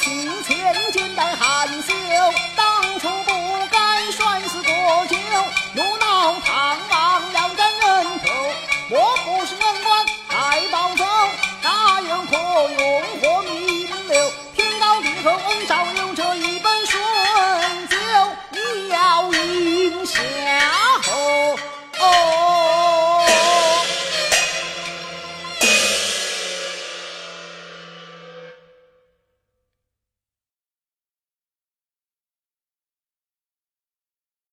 请千军带含羞。